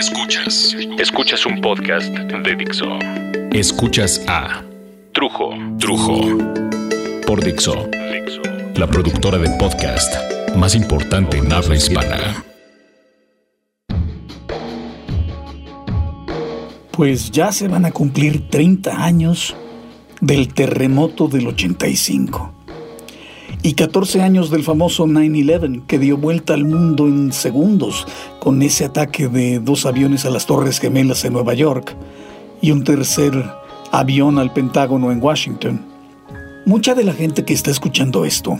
Escuchas. Escuchas un podcast de Dixo. Escuchas a Trujo. Trujo. Por Dixo. La productora de podcast más importante en habla hispana. Pues ya se van a cumplir 30 años del terremoto del 85 y 14 años del famoso 9-11 que dio vuelta al mundo en segundos con ese ataque de dos aviones a las Torres Gemelas en Nueva York y un tercer avión al Pentágono en Washington. Mucha de la gente que está escuchando esto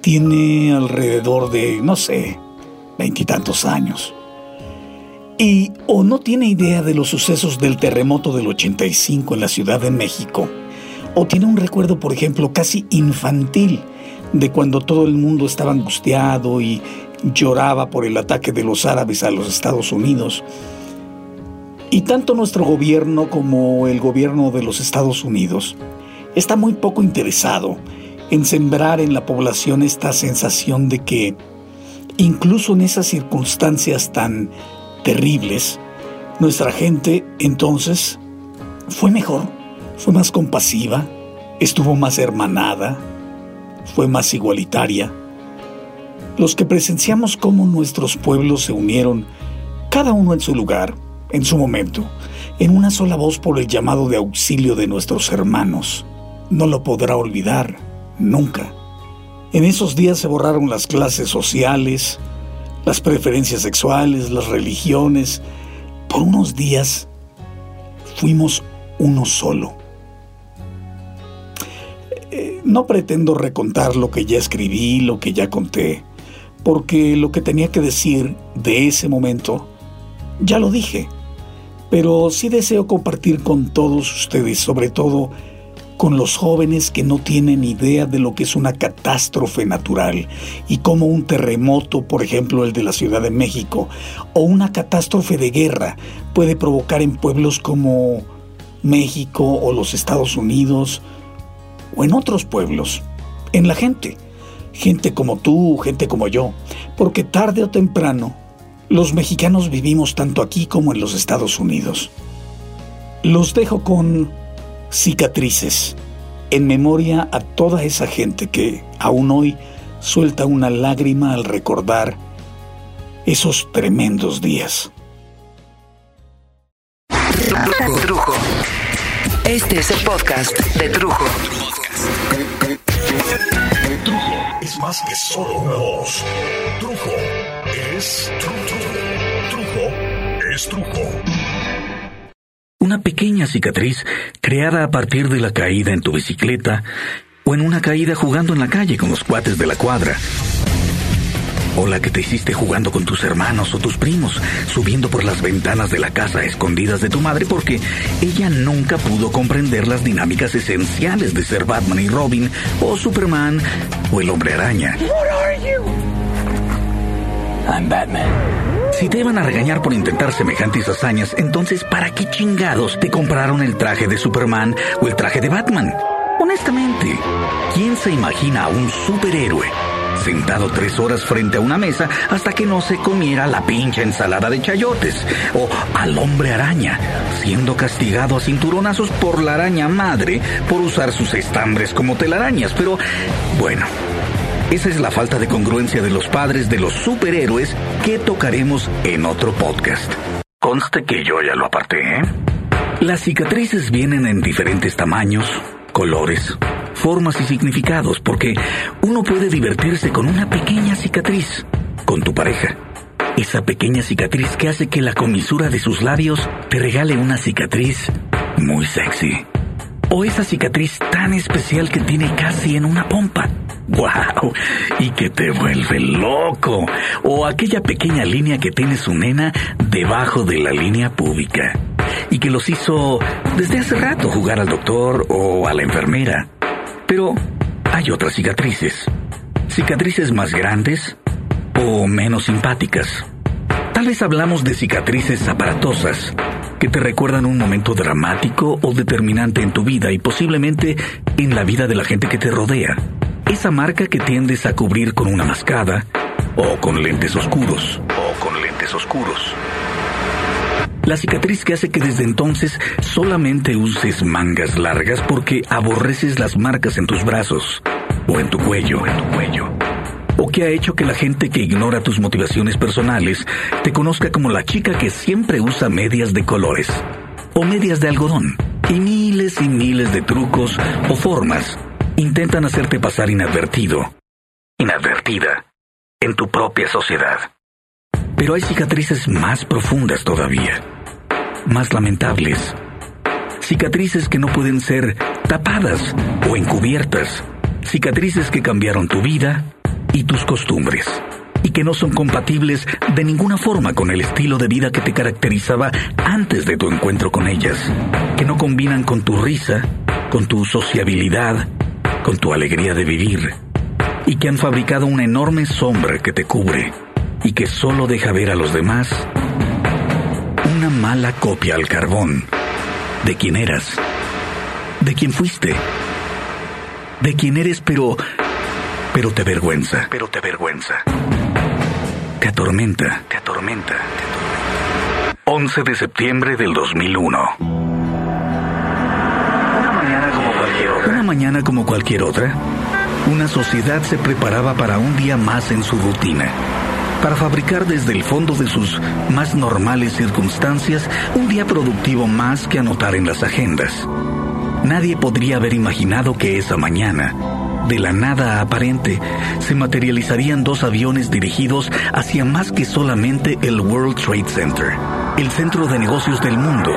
tiene alrededor de, no sé, veintitantos años. Y o no tiene idea de los sucesos del terremoto del 85 en la Ciudad de México, o tiene un recuerdo, por ejemplo, casi infantil de cuando todo el mundo estaba angustiado y lloraba por el ataque de los árabes a los Estados Unidos. Y tanto nuestro gobierno como el gobierno de los Estados Unidos está muy poco interesado en sembrar en la población esta sensación de que incluso en esas circunstancias tan terribles, nuestra gente entonces fue mejor, fue más compasiva, estuvo más hermanada, fue más igualitaria. Los que presenciamos cómo nuestros pueblos se unieron, cada uno en su lugar, en su momento, en una sola voz por el llamado de auxilio de nuestros hermanos, no lo podrá olvidar nunca. En esos días se borraron las clases sociales, las preferencias sexuales, las religiones. Por unos días fuimos uno solo. No pretendo recontar lo que ya escribí, lo que ya conté, porque lo que tenía que decir de ese momento ya lo dije, pero sí deseo compartir con todos ustedes, sobre todo con los jóvenes que no tienen idea de lo que es una catástrofe natural y cómo un terremoto, por ejemplo el de la Ciudad de México, o una catástrofe de guerra puede provocar en pueblos como México o los Estados Unidos o en otros pueblos, en la gente, gente como tú, gente como yo, porque tarde o temprano los mexicanos vivimos tanto aquí como en los Estados Unidos. Los dejo con cicatrices, en memoria a toda esa gente que aún hoy suelta una lágrima al recordar esos tremendos días. Este es el podcast de Trujo. Trujo es más que solo una voz. Trujo es Trujo. Trujo es Trujo. Una pequeña cicatriz creada a partir de la caída en tu bicicleta o en una caída jugando en la calle con los cuates de la cuadra o la que te hiciste jugando con tus hermanos o tus primos, subiendo por las ventanas de la casa escondidas de tu madre porque ella nunca pudo comprender las dinámicas esenciales de ser Batman y Robin o Superman o el hombre araña. I'm Batman. Si te iban a regañar por intentar semejantes hazañas, entonces ¿para qué chingados te compraron el traje de Superman o el traje de Batman? Honestamente, ¿quién se imagina a un superhéroe sentado tres horas frente a una mesa hasta que no se comiera la pincha ensalada de chayotes, o al hombre araña, siendo castigado a cinturonazos por la araña madre por usar sus estambres como telarañas. Pero, bueno, esa es la falta de congruencia de los padres de los superhéroes que tocaremos en otro podcast. Conste que yo ya lo aparté, ¿eh? Las cicatrices vienen en diferentes tamaños, colores, formas y significados, porque uno puede divertirse con una pequeña cicatriz, con tu pareja. Esa pequeña cicatriz que hace que la comisura de sus labios te regale una cicatriz muy sexy. O esa cicatriz tan especial que tiene casi en una pompa. ¡Wow! Y que te vuelve loco. O aquella pequeña línea que tiene su nena debajo de la línea pública. Y que los hizo desde hace rato jugar al doctor o a la enfermera. Pero hay otras cicatrices. Cicatrices más grandes o menos simpáticas. Tal vez hablamos de cicatrices aparatosas, que te recuerdan un momento dramático o determinante en tu vida y posiblemente en la vida de la gente que te rodea. Esa marca que tiendes a cubrir con una mascada o con lentes oscuros. O con lentes oscuros. La cicatriz que hace que desde entonces solamente uses mangas largas porque aborreces las marcas en tus brazos o en tu cuello, en tu cuello. O que ha hecho que la gente que ignora tus motivaciones personales te conozca como la chica que siempre usa medias de colores o medias de algodón y miles y miles de trucos o formas intentan hacerte pasar inadvertido, inadvertida, en tu propia sociedad. Pero hay cicatrices más profundas todavía, más lamentables. Cicatrices que no pueden ser tapadas o encubiertas. Cicatrices que cambiaron tu vida y tus costumbres y que no son compatibles de ninguna forma con el estilo de vida que te caracterizaba antes de tu encuentro con ellas, que no combinan con tu risa, con tu sociabilidad, con tu alegría de vivir, y que han fabricado una enorme sombra que te cubre y que solo deja ver a los demás una mala copia al carbón de quien eras, de quien fuiste, de quien eres, pero pero te vergüenza, pero te vergüenza. Te atormenta, te atormenta, te atormenta. 11 de septiembre del 2001. Una mañana como cualquier otra. Una mañana como cualquier otra. Una sociedad se preparaba para un día más en su rutina para fabricar desde el fondo de sus más normales circunstancias un día productivo más que anotar en las agendas. Nadie podría haber imaginado que esa mañana, de la nada aparente, se materializarían dos aviones dirigidos hacia más que solamente el World Trade Center, el centro de negocios del mundo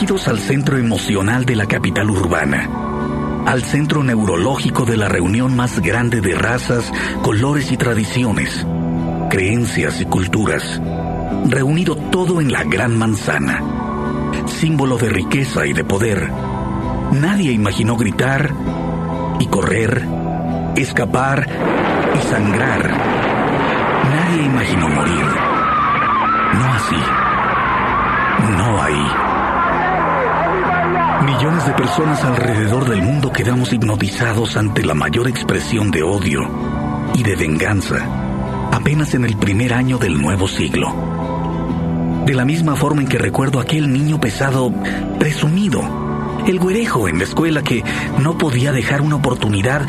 al centro emocional de la capital urbana, al centro neurológico de la reunión más grande de razas, colores y tradiciones, creencias y culturas, reunido todo en la gran manzana, símbolo de riqueza y de poder. Nadie imaginó gritar y correr, escapar y sangrar. Nadie imaginó morir. No así. No ahí. Millones de personas alrededor del mundo quedamos hipnotizados ante la mayor expresión de odio y de venganza apenas en el primer año del nuevo siglo. De la misma forma en que recuerdo aquel niño pesado presumido, el güerejo en la escuela que no podía dejar una oportunidad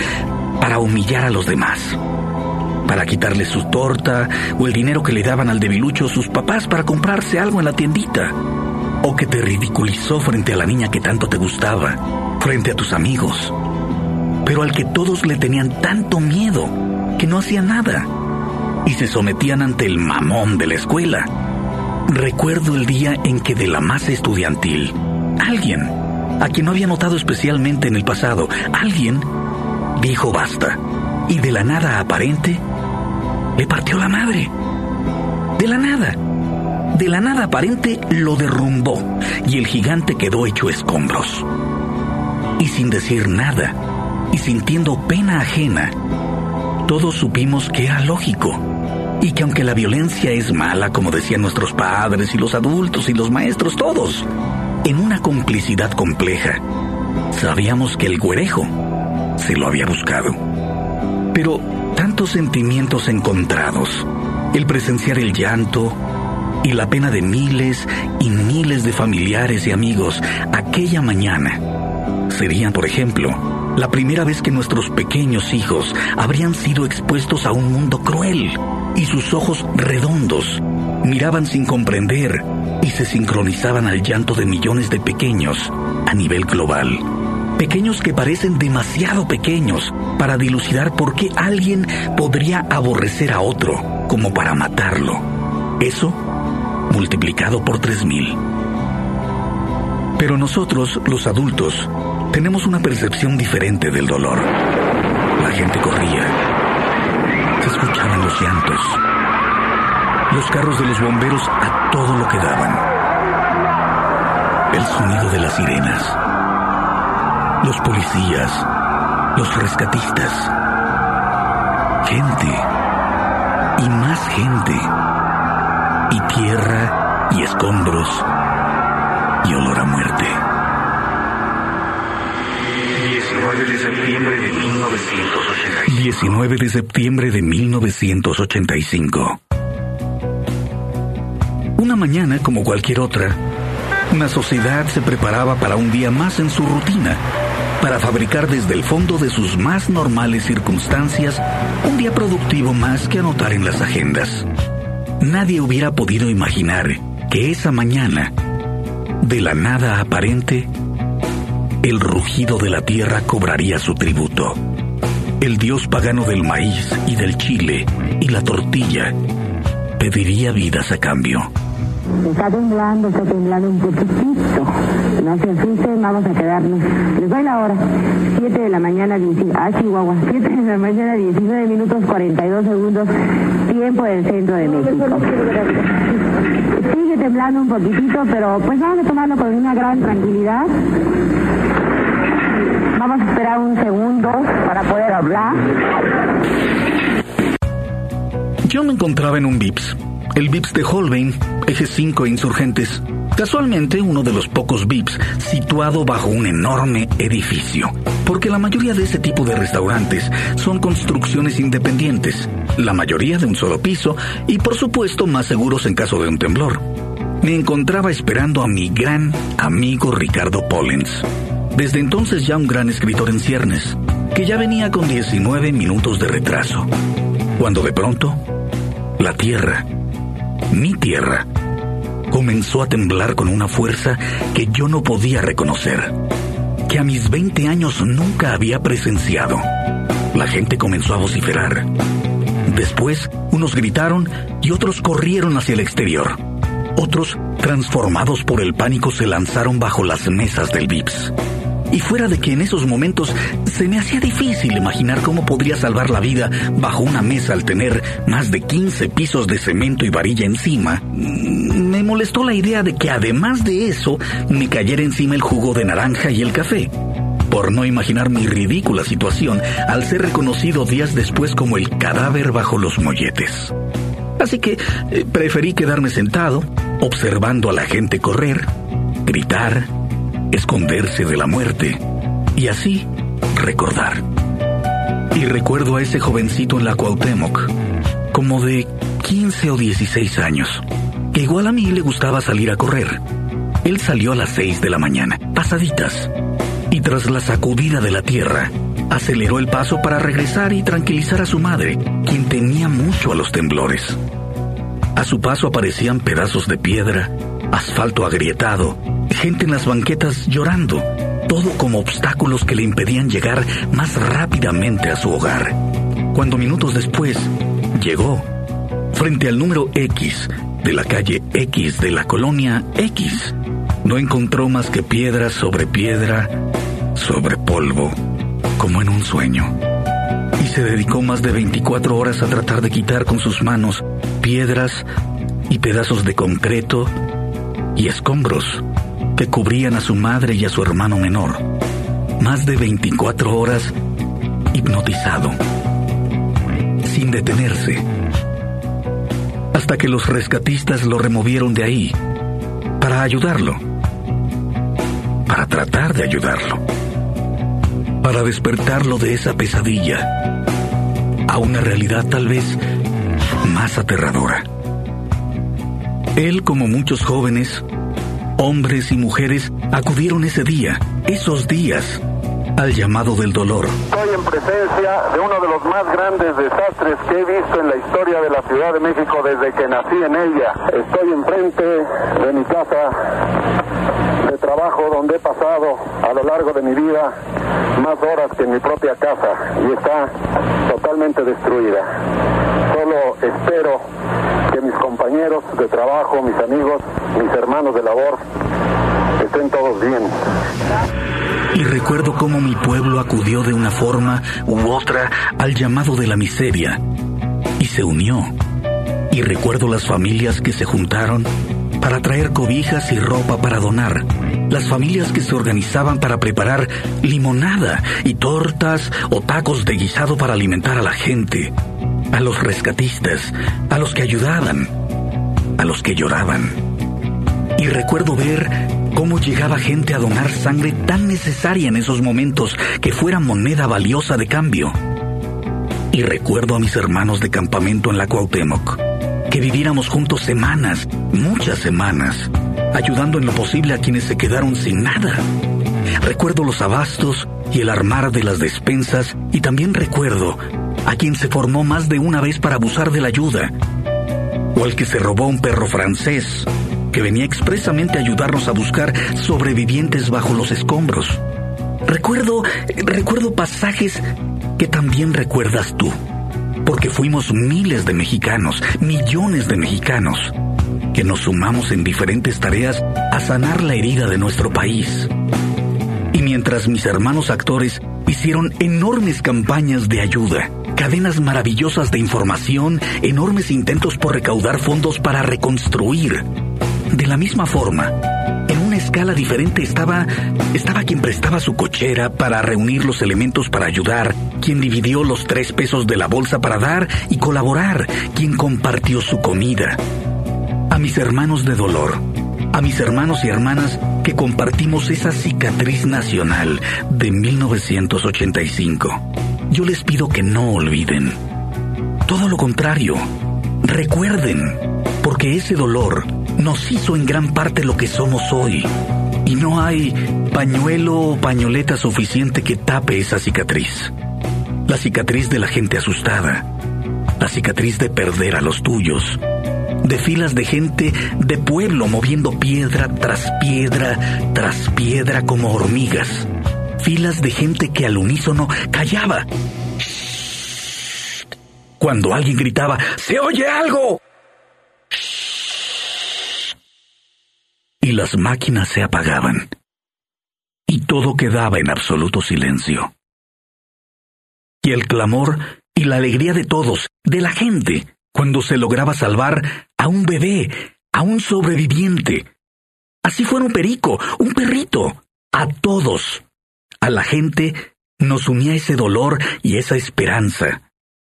para humillar a los demás, para quitarle su torta o el dinero que le daban al debilucho sus papás para comprarse algo en la tiendita o que te ridiculizó frente a la niña que tanto te gustaba, frente a tus amigos, pero al que todos le tenían tanto miedo que no hacía nada y se sometían ante el mamón de la escuela. Recuerdo el día en que de la masa estudiantil, alguien, a quien no había notado especialmente en el pasado, alguien dijo basta y de la nada aparente le partió la madre. De la nada de la nada aparente lo derrumbó y el gigante quedó hecho escombros. Y sin decir nada, y sintiendo pena ajena, todos supimos que era lógico y que aunque la violencia es mala, como decían nuestros padres y los adultos y los maestros, todos, en una complicidad compleja, sabíamos que el güerejo se lo había buscado. Pero tantos sentimientos encontrados, el presenciar el llanto, y la pena de miles y miles de familiares y amigos aquella mañana serían, por ejemplo, la primera vez que nuestros pequeños hijos habrían sido expuestos a un mundo cruel y sus ojos redondos miraban sin comprender y se sincronizaban al llanto de millones de pequeños a nivel global. Pequeños que parecen demasiado pequeños para dilucidar por qué alguien podría aborrecer a otro como para matarlo. Eso multiplicado por 3.000. Pero nosotros, los adultos, tenemos una percepción diferente del dolor. La gente corría. Se escuchaban los llantos. Los carros de los bomberos a todo lo que daban. El sonido de las sirenas. Los policías. Los rescatistas. Gente. Y más gente y tierra y escombros y olor a muerte. 19 de septiembre de 1985. 19 de septiembre de 1985. Una mañana como cualquier otra, una sociedad se preparaba para un día más en su rutina, para fabricar desde el fondo de sus más normales circunstancias un día productivo más que anotar en las agendas. Nadie hubiera podido imaginar que esa mañana, de la nada aparente, el rugido de la tierra cobraría su tributo. El dios pagano del maíz y del chile y la tortilla pediría vidas a cambio. Está temblando, está temblando un poquitito. No se asusten, vamos a quedarnos. Les doy la hora. 7 de la mañana, 19. Ah, Chihuahua. 7 de la mañana, 19 minutos 42 segundos. Tiempo del centro de México. Sigue temblando un poquitito, pero pues vamos a tomarlo con una gran tranquilidad. Vamos a esperar un segundo para poder hablar. Yo me encontraba en un VIPS el VIPS de Holbein, eje 5 Insurgentes. Casualmente uno de los pocos VIPs situado bajo un enorme edificio, porque la mayoría de ese tipo de restaurantes son construcciones independientes, la mayoría de un solo piso y por supuesto más seguros en caso de un temblor. Me encontraba esperando a mi gran amigo Ricardo Pollens, desde entonces ya un gran escritor en ciernes, que ya venía con 19 minutos de retraso, cuando de pronto la Tierra mi tierra, comenzó a temblar con una fuerza que yo no podía reconocer, que a mis 20 años nunca había presenciado. La gente comenzó a vociferar. Después, unos gritaron y otros corrieron hacia el exterior. Otros, transformados por el pánico, se lanzaron bajo las mesas del VIPS. Y fuera de que en esos momentos se me hacía difícil imaginar cómo podría salvar la vida bajo una mesa al tener más de 15 pisos de cemento y varilla encima, me molestó la idea de que además de eso me cayera encima el jugo de naranja y el café por no imaginar mi ridícula situación al ser reconocido días después como el cadáver bajo los molletes. Así que eh, preferí quedarme sentado, observando a la gente correr, gritar, esconderse de la muerte y así recordar. Y recuerdo a ese jovencito en la Cuauhtémoc, como de 15 o 16 años, que igual a mí le gustaba salir a correr. Él salió a las 6 de la mañana, pasaditas, y tras la sacudida de la tierra, aceleró el paso para regresar y tranquilizar a su madre, quien temía mucho a los temblores. A su paso aparecían pedazos de piedra, asfalto agrietado gente en las banquetas llorando, todo como obstáculos que le impedían llegar más rápidamente a su hogar. Cuando minutos después llegó, frente al número X de la calle X de la colonia X, no encontró más que piedra sobre piedra, sobre polvo, como en un sueño. Y se dedicó más de 24 horas a tratar de quitar con sus manos piedras y pedazos de concreto y escombros que cubrían a su madre y a su hermano menor. Más de 24 horas hipnotizado, sin detenerse, hasta que los rescatistas lo removieron de ahí para ayudarlo, para tratar de ayudarlo, para despertarlo de esa pesadilla a una realidad tal vez más aterradora. Él, como muchos jóvenes, Hombres y mujeres acudieron ese día, esos días, al llamado del dolor. Estoy en presencia de uno de los más grandes desastres que he visto en la historia de la Ciudad de México desde que nací en ella. Estoy enfrente de mi casa de trabajo donde he pasado a lo largo de mi vida más horas que en mi propia casa y está totalmente destruida. Solo espero que mis compañeros de trabajo, mis amigos, mis hermanos de labor, estén todos bien. Y recuerdo cómo mi pueblo acudió de una forma u otra al llamado de la miseria y se unió. Y recuerdo las familias que se juntaron para traer cobijas y ropa para donar. Las familias que se organizaban para preparar limonada y tortas o tacos de guisado para alimentar a la gente a los rescatistas, a los que ayudaban, a los que lloraban. Y recuerdo ver cómo llegaba gente a donar sangre tan necesaria en esos momentos que fuera moneda valiosa de cambio. Y recuerdo a mis hermanos de campamento en la Cuauhtémoc, que viviéramos juntos semanas, muchas semanas, ayudando en lo posible a quienes se quedaron sin nada. Recuerdo los abastos y el armar de las despensas y también recuerdo a quien se formó más de una vez para abusar de la ayuda, o al que se robó un perro francés que venía expresamente a ayudarnos a buscar sobrevivientes bajo los escombros. Recuerdo, recuerdo pasajes que también recuerdas tú, porque fuimos miles de mexicanos, millones de mexicanos, que nos sumamos en diferentes tareas a sanar la herida de nuestro país. Y mientras mis hermanos actores hicieron enormes campañas de ayuda, cadenas maravillosas de información, enormes intentos por recaudar fondos para reconstruir. De la misma forma, en una escala diferente estaba estaba quien prestaba su cochera para reunir los elementos para ayudar, quien dividió los tres pesos de la bolsa para dar y colaborar, quien compartió su comida. A mis hermanos de dolor, a mis hermanos y hermanas que compartimos esa cicatriz nacional de 1985. Yo les pido que no olviden. Todo lo contrario, recuerden, porque ese dolor nos hizo en gran parte lo que somos hoy. Y no hay pañuelo o pañoleta suficiente que tape esa cicatriz. La cicatriz de la gente asustada. La cicatriz de perder a los tuyos de filas de gente de pueblo moviendo piedra tras piedra tras piedra como hormigas. Filas de gente que al unísono callaba. Cuando alguien gritaba, ¡Se oye algo! Y las máquinas se apagaban. Y todo quedaba en absoluto silencio. Y el clamor y la alegría de todos, de la gente, cuando se lograba salvar a un bebé, a un sobreviviente. Así fuera un perico, un perrito, a todos. A la gente nos unía ese dolor y esa esperanza.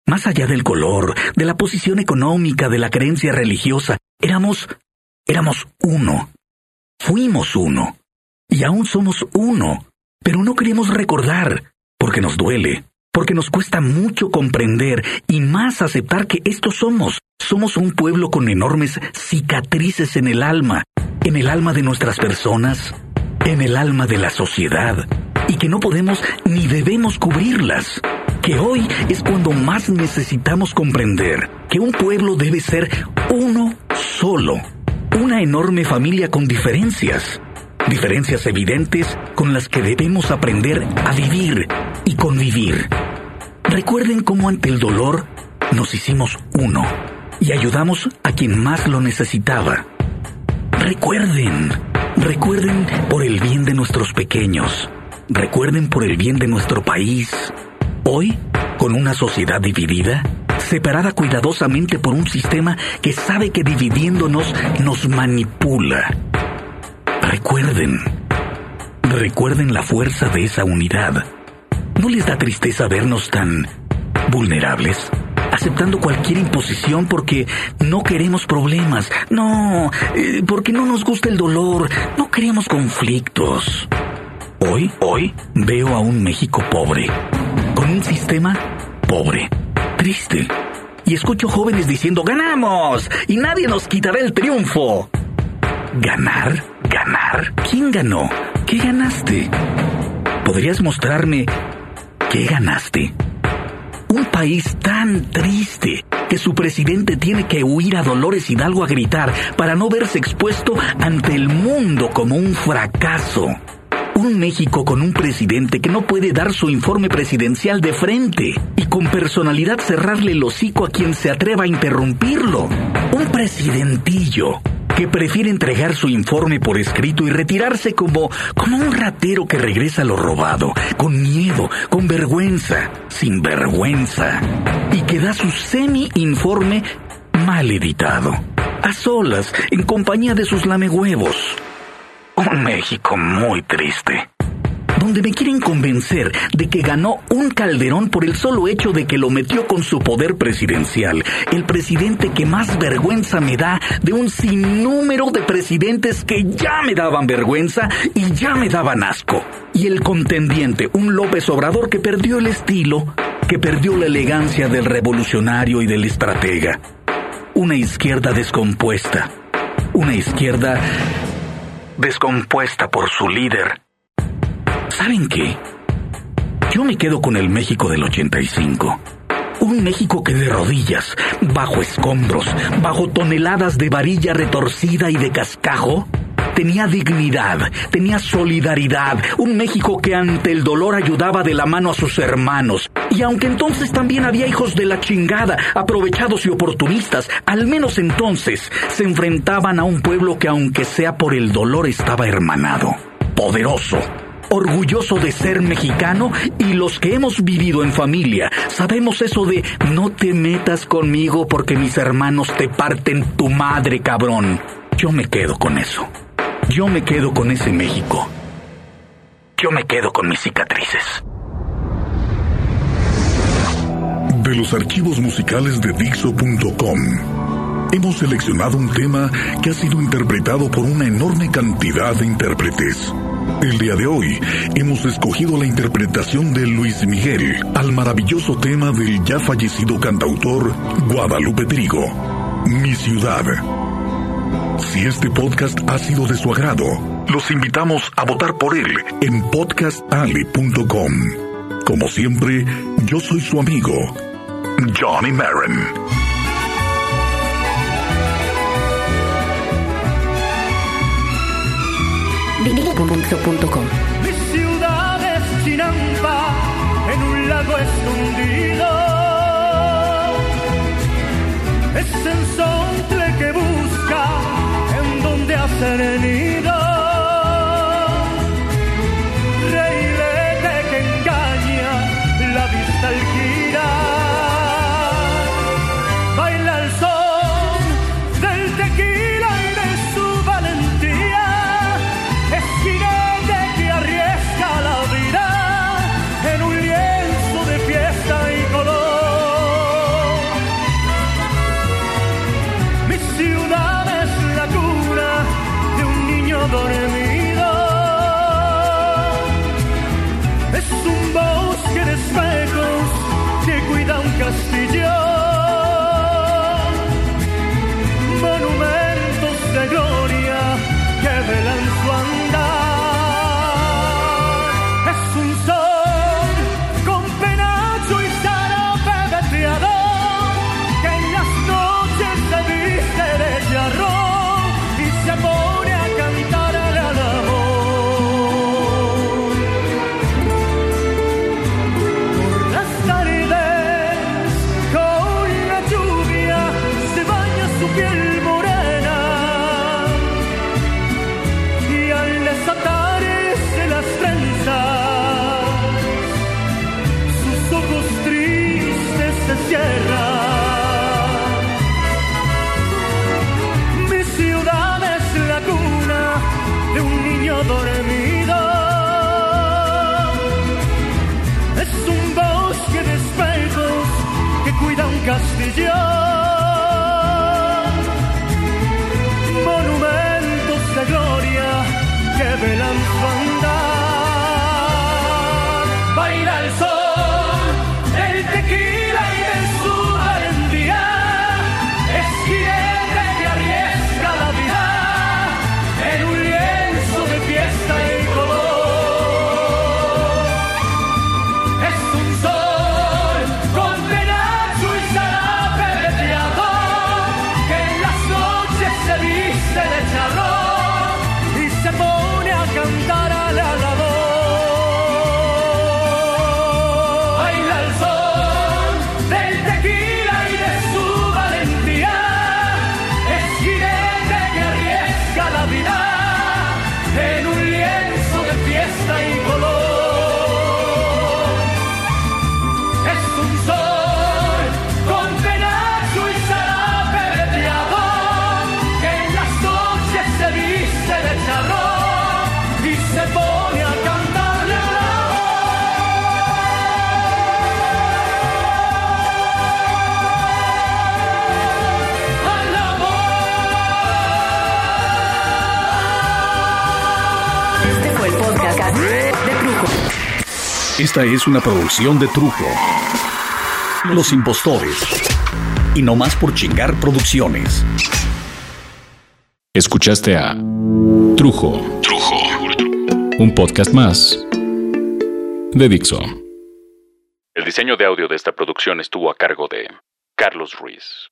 Más allá del color, de la posición económica, de la creencia religiosa, éramos, éramos uno. Fuimos uno. Y aún somos uno. Pero no queremos recordar, porque nos duele porque nos cuesta mucho comprender y más aceptar que estos somos. Somos un pueblo con enormes cicatrices en el alma, en el alma de nuestras personas, en el alma de la sociedad, y que no podemos ni debemos cubrirlas. Que hoy es cuando más necesitamos comprender que un pueblo debe ser uno solo, una enorme familia con diferencias, diferencias evidentes con las que debemos aprender a vivir y convivir. Recuerden cómo ante el dolor nos hicimos uno y ayudamos a quien más lo necesitaba. Recuerden, recuerden por el bien de nuestros pequeños, recuerden por el bien de nuestro país. Hoy, con una sociedad dividida, separada cuidadosamente por un sistema que sabe que dividiéndonos nos manipula. Recuerden, recuerden la fuerza de esa unidad ¿No les da tristeza vernos tan vulnerables? aceptando cualquier imposición porque no queremos problemas. No, eh, porque no nos gusta el dolor. No queremos conflictos. Hoy, hoy veo a un México pobre, con un sistema pobre, triste. Y escucho jóvenes diciendo, ganamos y nadie nos quitará el triunfo. ¿Ganar? ¿Ganar? ¿Quién ganó? ¿Qué ganaste? ¿Podrías mostrarme ¿Qué ganaste? Un país tan triste que su presidente tiene que huir a Dolores Hidalgo a gritar para no verse expuesto ante el mundo como un fracaso. Un México con un presidente que no puede dar su informe presidencial de frente y con personalidad cerrarle el hocico a quien se atreva a interrumpirlo. Un presidentillo que prefiere entregar su informe por escrito y retirarse como, como un ratero que regresa a lo robado, con miedo, con vergüenza, sin vergüenza, y que da su semi-informe mal editado, a solas, en compañía de sus lamehuevos. Un México muy triste donde me quieren convencer de que ganó un Calderón por el solo hecho de que lo metió con su poder presidencial. El presidente que más vergüenza me da de un sinnúmero de presidentes que ya me daban vergüenza y ya me daban asco. Y el contendiente, un López Obrador que perdió el estilo, que perdió la elegancia del revolucionario y del estratega. Una izquierda descompuesta. Una izquierda descompuesta por su líder. ¿Saben qué? Yo me quedo con el México del 85. Un México que de rodillas, bajo escombros, bajo toneladas de varilla retorcida y de cascajo, tenía dignidad, tenía solidaridad, un México que ante el dolor ayudaba de la mano a sus hermanos. Y aunque entonces también había hijos de la chingada, aprovechados y oportunistas, al menos entonces se enfrentaban a un pueblo que aunque sea por el dolor estaba hermanado, poderoso, orgulloso de ser mexicano y los que hemos vivido en familia sabemos eso de no te metas conmigo porque mis hermanos te parten tu madre, cabrón. Yo me quedo con eso. Yo me quedo con ese México. Yo me quedo con mis cicatrices. De los archivos musicales de Dixo.com, hemos seleccionado un tema que ha sido interpretado por una enorme cantidad de intérpretes. El día de hoy hemos escogido la interpretación de Luis Miguel al maravilloso tema del ya fallecido cantautor Guadalupe Trigo, Mi Ciudad. Si este podcast ha sido de su agrado, los invitamos a votar por él en podcastali.com. Como siempre, yo soy su amigo, Johnny Marin. Mi ciudad es Chinampa, en un lago escondido. Es donde El sol del tequila Esta es una producción de Trujo. Los impostores. Y no más por chingar producciones. Escuchaste a Trujo. Trujo. Un podcast más de Dixo. El diseño de audio de esta producción estuvo a cargo de Carlos Ruiz.